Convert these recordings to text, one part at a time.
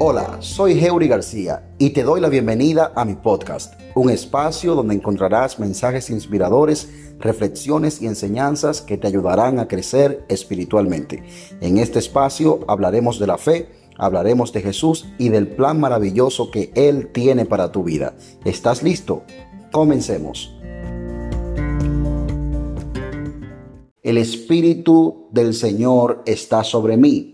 Hola, soy Heuri García y te doy la bienvenida a mi podcast, un espacio donde encontrarás mensajes inspiradores, reflexiones y enseñanzas que te ayudarán a crecer espiritualmente. En este espacio hablaremos de la fe, hablaremos de Jesús y del plan maravilloso que Él tiene para tu vida. ¿Estás listo? Comencemos. El Espíritu del Señor está sobre mí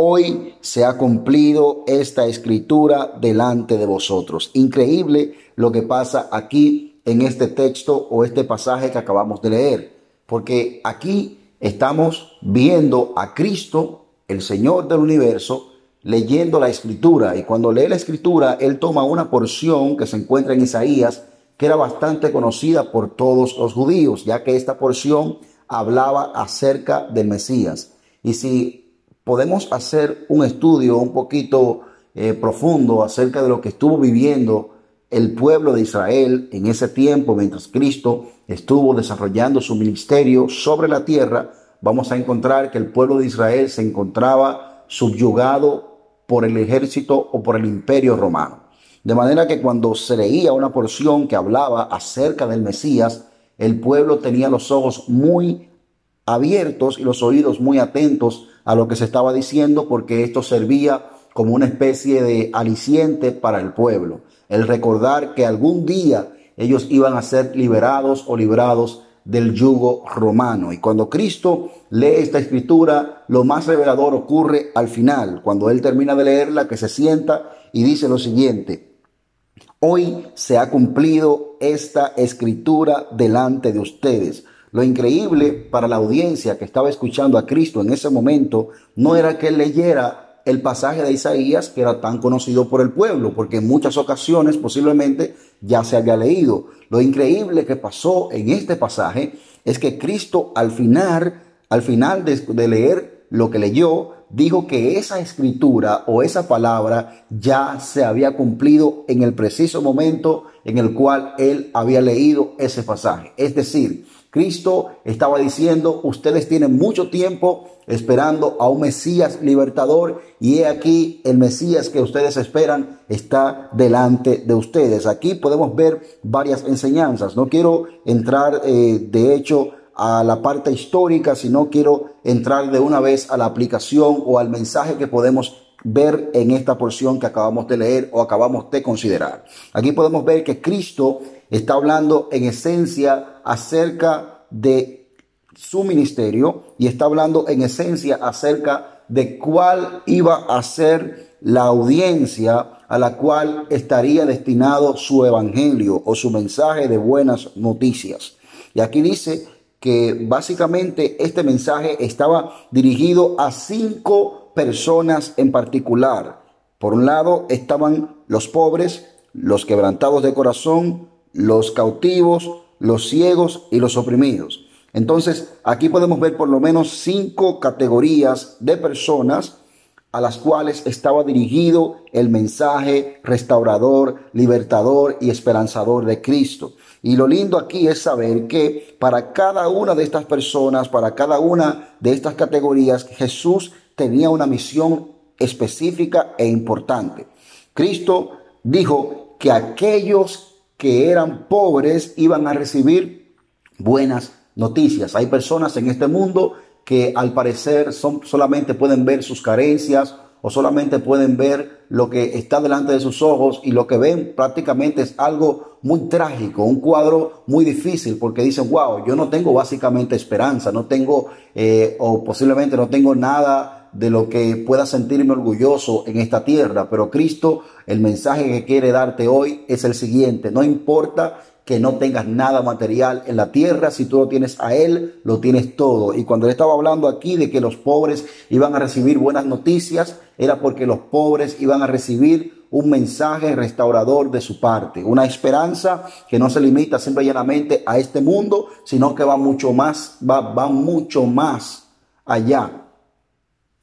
Hoy se ha cumplido esta escritura delante de vosotros. Increíble lo que pasa aquí en este texto o este pasaje que acabamos de leer, porque aquí estamos viendo a Cristo, el Señor del universo, leyendo la escritura y cuando lee la escritura, él toma una porción que se encuentra en Isaías, que era bastante conocida por todos los judíos, ya que esta porción hablaba acerca del Mesías. Y si podemos hacer un estudio un poquito eh, profundo acerca de lo que estuvo viviendo el pueblo de Israel en ese tiempo mientras Cristo estuvo desarrollando su ministerio sobre la tierra, vamos a encontrar que el pueblo de Israel se encontraba subyugado por el ejército o por el imperio romano. De manera que cuando se leía una porción que hablaba acerca del Mesías, el pueblo tenía los ojos muy abiertos y los oídos muy atentos a lo que se estaba diciendo porque esto servía como una especie de aliciente para el pueblo. El recordar que algún día ellos iban a ser liberados o librados del yugo romano. Y cuando Cristo lee esta escritura, lo más revelador ocurre al final, cuando Él termina de leerla, que se sienta y dice lo siguiente, hoy se ha cumplido esta escritura delante de ustedes. Lo increíble para la audiencia que estaba escuchando a Cristo en ese momento no era que él leyera el pasaje de Isaías que era tan conocido por el pueblo, porque en muchas ocasiones posiblemente ya se había leído. Lo increíble que pasó en este pasaje es que Cristo al final, al final de, de leer lo que leyó, dijo que esa escritura o esa palabra ya se había cumplido en el preciso momento en el cual él había leído ese pasaje. Es decir, Cristo estaba diciendo, ustedes tienen mucho tiempo esperando a un Mesías libertador y he aquí el Mesías que ustedes esperan está delante de ustedes. Aquí podemos ver varias enseñanzas. No quiero entrar eh, de hecho a la parte histórica, sino quiero entrar de una vez a la aplicación o al mensaje que podemos ver en esta porción que acabamos de leer o acabamos de considerar. Aquí podemos ver que Cristo está hablando en esencia acerca de su ministerio y está hablando en esencia acerca de cuál iba a ser la audiencia a la cual estaría destinado su evangelio o su mensaje de buenas noticias. Y aquí dice que básicamente este mensaje estaba dirigido a cinco personas en particular. Por un lado estaban los pobres, los quebrantados de corazón, los cautivos, los ciegos y los oprimidos. Entonces, aquí podemos ver por lo menos cinco categorías de personas a las cuales estaba dirigido el mensaje restaurador, libertador y esperanzador de Cristo. Y lo lindo aquí es saber que para cada una de estas personas, para cada una de estas categorías, Jesús tenía una misión específica e importante. Cristo dijo que aquellos que eran pobres iban a recibir buenas noticias. Hay personas en este mundo que al parecer son, solamente pueden ver sus carencias o solamente pueden ver lo que está delante de sus ojos y lo que ven prácticamente es algo muy trágico, un cuadro muy difícil porque dicen, wow, yo no tengo básicamente esperanza, no tengo eh, o posiblemente no tengo nada de lo que pueda sentirme orgulloso en esta tierra, pero Cristo, el mensaje que quiere darte hoy es el siguiente, no importa que no tengas nada material en la tierra, si tú lo tienes a Él, lo tienes todo. Y cuando él estaba hablando aquí de que los pobres iban a recibir buenas noticias, era porque los pobres iban a recibir un mensaje restaurador de su parte, una esperanza que no se limita simple y llanamente a este mundo, sino que va mucho más, va, va mucho más allá.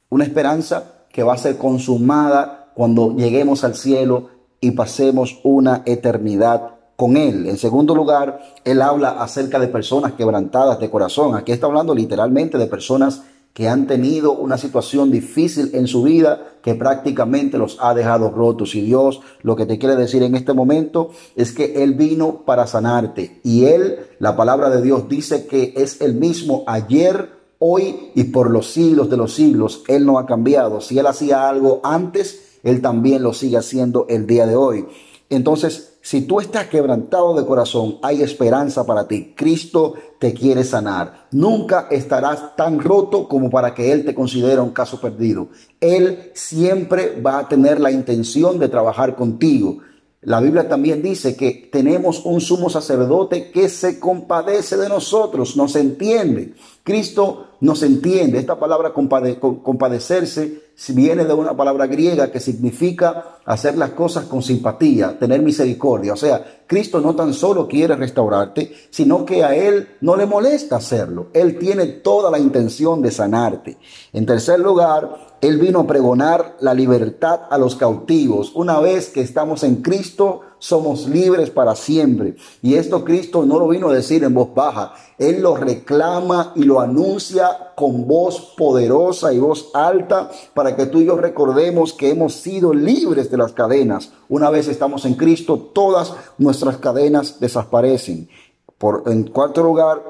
Una esperanza que va a ser consumada cuando lleguemos al cielo y pasemos una eternidad con Él. En segundo lugar, Él habla acerca de personas quebrantadas de corazón. Aquí está hablando literalmente de personas que han tenido una situación difícil en su vida que prácticamente los ha dejado rotos. Y Dios lo que te quiere decir en este momento es que Él vino para sanarte. Y Él, la palabra de Dios dice que es el mismo ayer, hoy y por los siglos de los siglos. Él no ha cambiado. Si Él hacía algo antes, Él también lo sigue haciendo el día de hoy. Entonces, si tú estás quebrantado de corazón, hay esperanza para ti. Cristo te quiere sanar. Nunca estarás tan roto como para que Él te considere un caso perdido. Él siempre va a tener la intención de trabajar contigo. La Biblia también dice que tenemos un sumo sacerdote que se compadece de nosotros, nos entiende. Cristo nos entiende. Esta palabra compadecerse viene de una palabra griega que significa hacer las cosas con simpatía, tener misericordia. O sea, Cristo no tan solo quiere restaurarte, sino que a Él no le molesta hacerlo. Él tiene toda la intención de sanarte. En tercer lugar, Él vino a pregonar la libertad a los cautivos. Una vez que estamos en Cristo, somos libres para siempre. Y esto Cristo no lo vino a decir en voz baja. Él lo reclama y lo anuncia con voz poderosa y voz alta para que tú y yo recordemos que hemos sido libres de las cadenas. Una vez estamos en Cristo, todas nuestras cadenas desaparecen. Por, en cuarto lugar,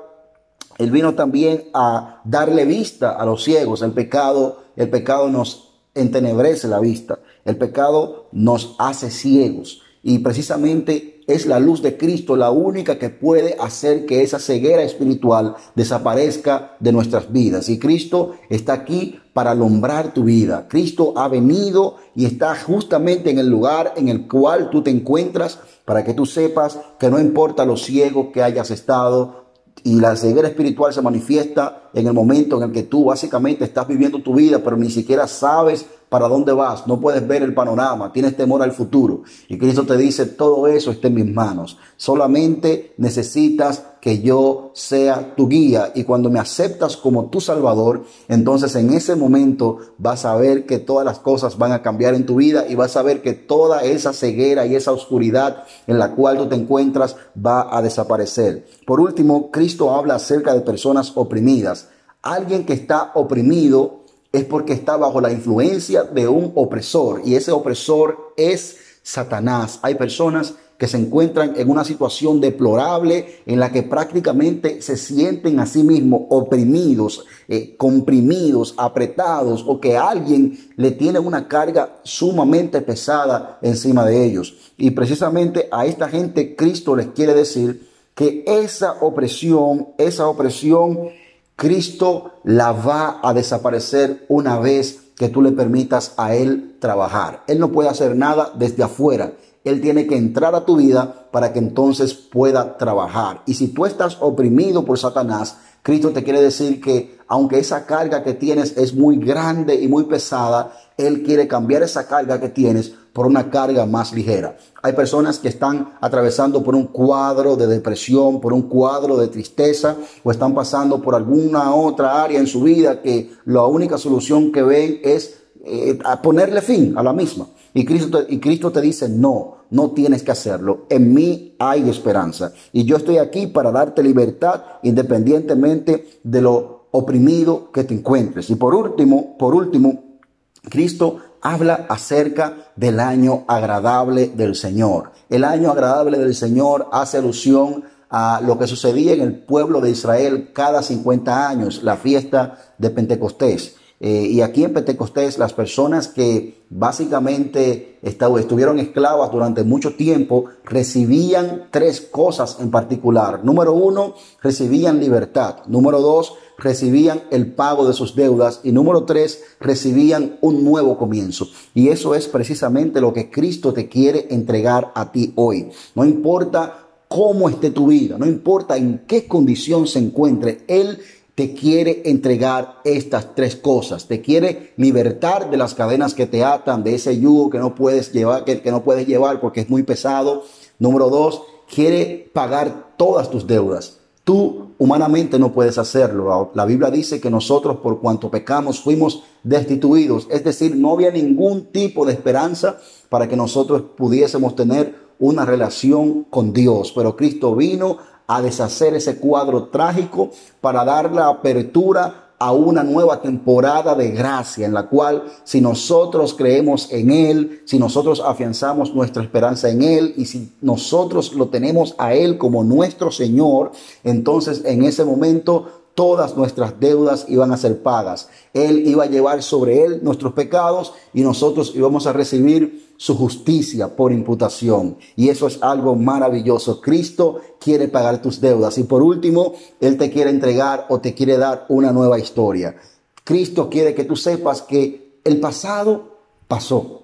Él vino también a darle vista a los ciegos. El pecado, el pecado nos entenebrece la vista. El pecado nos hace ciegos. Y precisamente es la luz de Cristo la única que puede hacer que esa ceguera espiritual desaparezca de nuestras vidas. Y Cristo está aquí para alumbrar tu vida. Cristo ha venido y está justamente en el lugar en el cual tú te encuentras para que tú sepas que no importa lo ciego que hayas estado, y la ceguera espiritual se manifiesta en el momento en el que tú básicamente estás viviendo tu vida, pero ni siquiera sabes para dónde vas, no puedes ver el panorama, tienes temor al futuro. Y Cristo te dice, todo eso está en mis manos. Solamente necesitas que yo sea tu guía. Y cuando me aceptas como tu Salvador, entonces en ese momento vas a ver que todas las cosas van a cambiar en tu vida y vas a ver que toda esa ceguera y esa oscuridad en la cual tú te encuentras va a desaparecer. Por último, Cristo habla acerca de personas oprimidas. Alguien que está oprimido es porque está bajo la influencia de un opresor y ese opresor es Satanás. Hay personas que se encuentran en una situación deplorable en la que prácticamente se sienten a sí mismos oprimidos, eh, comprimidos, apretados o que alguien le tiene una carga sumamente pesada encima de ellos. Y precisamente a esta gente Cristo les quiere decir que esa opresión, esa opresión Cristo la va a desaparecer una vez que tú le permitas a Él trabajar. Él no puede hacer nada desde afuera. Él tiene que entrar a tu vida para que entonces pueda trabajar. Y si tú estás oprimido por Satanás, Cristo te quiere decir que aunque esa carga que tienes es muy grande y muy pesada, Él quiere cambiar esa carga que tienes por una carga más ligera. Hay personas que están atravesando por un cuadro de depresión, por un cuadro de tristeza o están pasando por alguna otra área en su vida que la única solución que ven es eh, ponerle fin a la misma. Y Cristo, y Cristo te dice, no, no tienes que hacerlo. En mí hay esperanza. Y yo estoy aquí para darte libertad independientemente de lo oprimido que te encuentres. Y por último, por último, Cristo habla acerca del año agradable del Señor. El año agradable del Señor hace alusión a lo que sucedía en el pueblo de Israel cada 50 años, la fiesta de Pentecostés. Eh, y aquí en Pentecostés las personas que básicamente estuvieron esclavas durante mucho tiempo recibían tres cosas en particular. Número uno, recibían libertad. Número dos, recibían el pago de sus deudas. Y número tres, recibían un nuevo comienzo. Y eso es precisamente lo que Cristo te quiere entregar a ti hoy. No importa cómo esté tu vida, no importa en qué condición se encuentre, Él te quiere entregar estas tres cosas. Te quiere libertar de las cadenas que te atan, de ese yugo que no puedes llevar, que, no puedes llevar porque es muy pesado. Número dos, quiere pagar todas tus deudas. Tú humanamente no puedes hacerlo. La Biblia dice que nosotros por cuanto pecamos fuimos destituidos. Es decir, no había ningún tipo de esperanza para que nosotros pudiésemos tener una relación con Dios. Pero Cristo vino a deshacer ese cuadro trágico para dar la apertura a una nueva temporada de gracia en la cual si nosotros creemos en Él, si nosotros afianzamos nuestra esperanza en Él y si nosotros lo tenemos a Él como nuestro Señor, entonces en ese momento todas nuestras deudas iban a ser pagas. Él iba a llevar sobre Él nuestros pecados y nosotros íbamos a recibir su justicia por imputación. Y eso es algo maravilloso. Cristo quiere pagar tus deudas. Y por último, Él te quiere entregar o te quiere dar una nueva historia. Cristo quiere que tú sepas que el pasado pasó.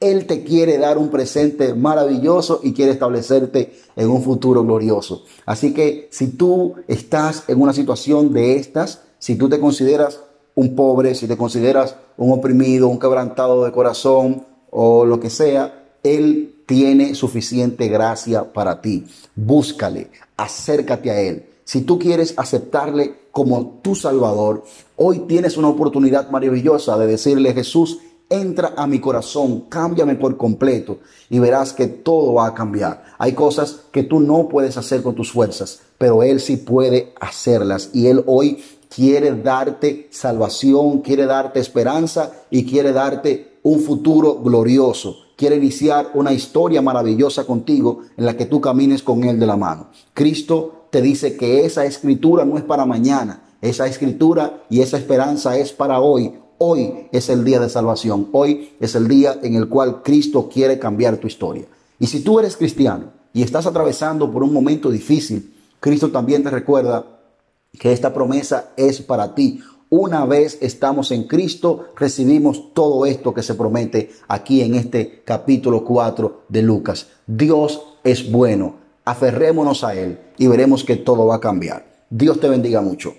Él te quiere dar un presente maravilloso y quiere establecerte en un futuro glorioso. Así que si tú estás en una situación de estas, si tú te consideras un pobre, si te consideras un oprimido, un quebrantado de corazón, o lo que sea, Él tiene suficiente gracia para ti. Búscale, acércate a Él. Si tú quieres aceptarle como tu Salvador, hoy tienes una oportunidad maravillosa de decirle, Jesús, entra a mi corazón, cámbiame por completo y verás que todo va a cambiar. Hay cosas que tú no puedes hacer con tus fuerzas, pero Él sí puede hacerlas y Él hoy quiere darte salvación, quiere darte esperanza y quiere darte un futuro glorioso. Quiere iniciar una historia maravillosa contigo en la que tú camines con Él de la mano. Cristo te dice que esa escritura no es para mañana. Esa escritura y esa esperanza es para hoy. Hoy es el día de salvación. Hoy es el día en el cual Cristo quiere cambiar tu historia. Y si tú eres cristiano y estás atravesando por un momento difícil, Cristo también te recuerda que esta promesa es para ti. Una vez estamos en Cristo, recibimos todo esto que se promete aquí en este capítulo 4 de Lucas. Dios es bueno. Aferrémonos a Él y veremos que todo va a cambiar. Dios te bendiga mucho.